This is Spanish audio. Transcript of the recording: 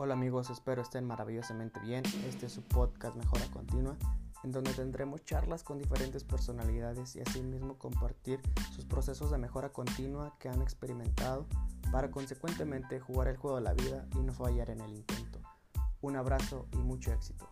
Hola amigos, espero estén maravillosamente bien. Este es su podcast Mejora Continua, en donde tendremos charlas con diferentes personalidades y asimismo compartir sus procesos de mejora continua que han experimentado para consecuentemente jugar el juego de la vida y no fallar en el intento. Un abrazo y mucho éxito.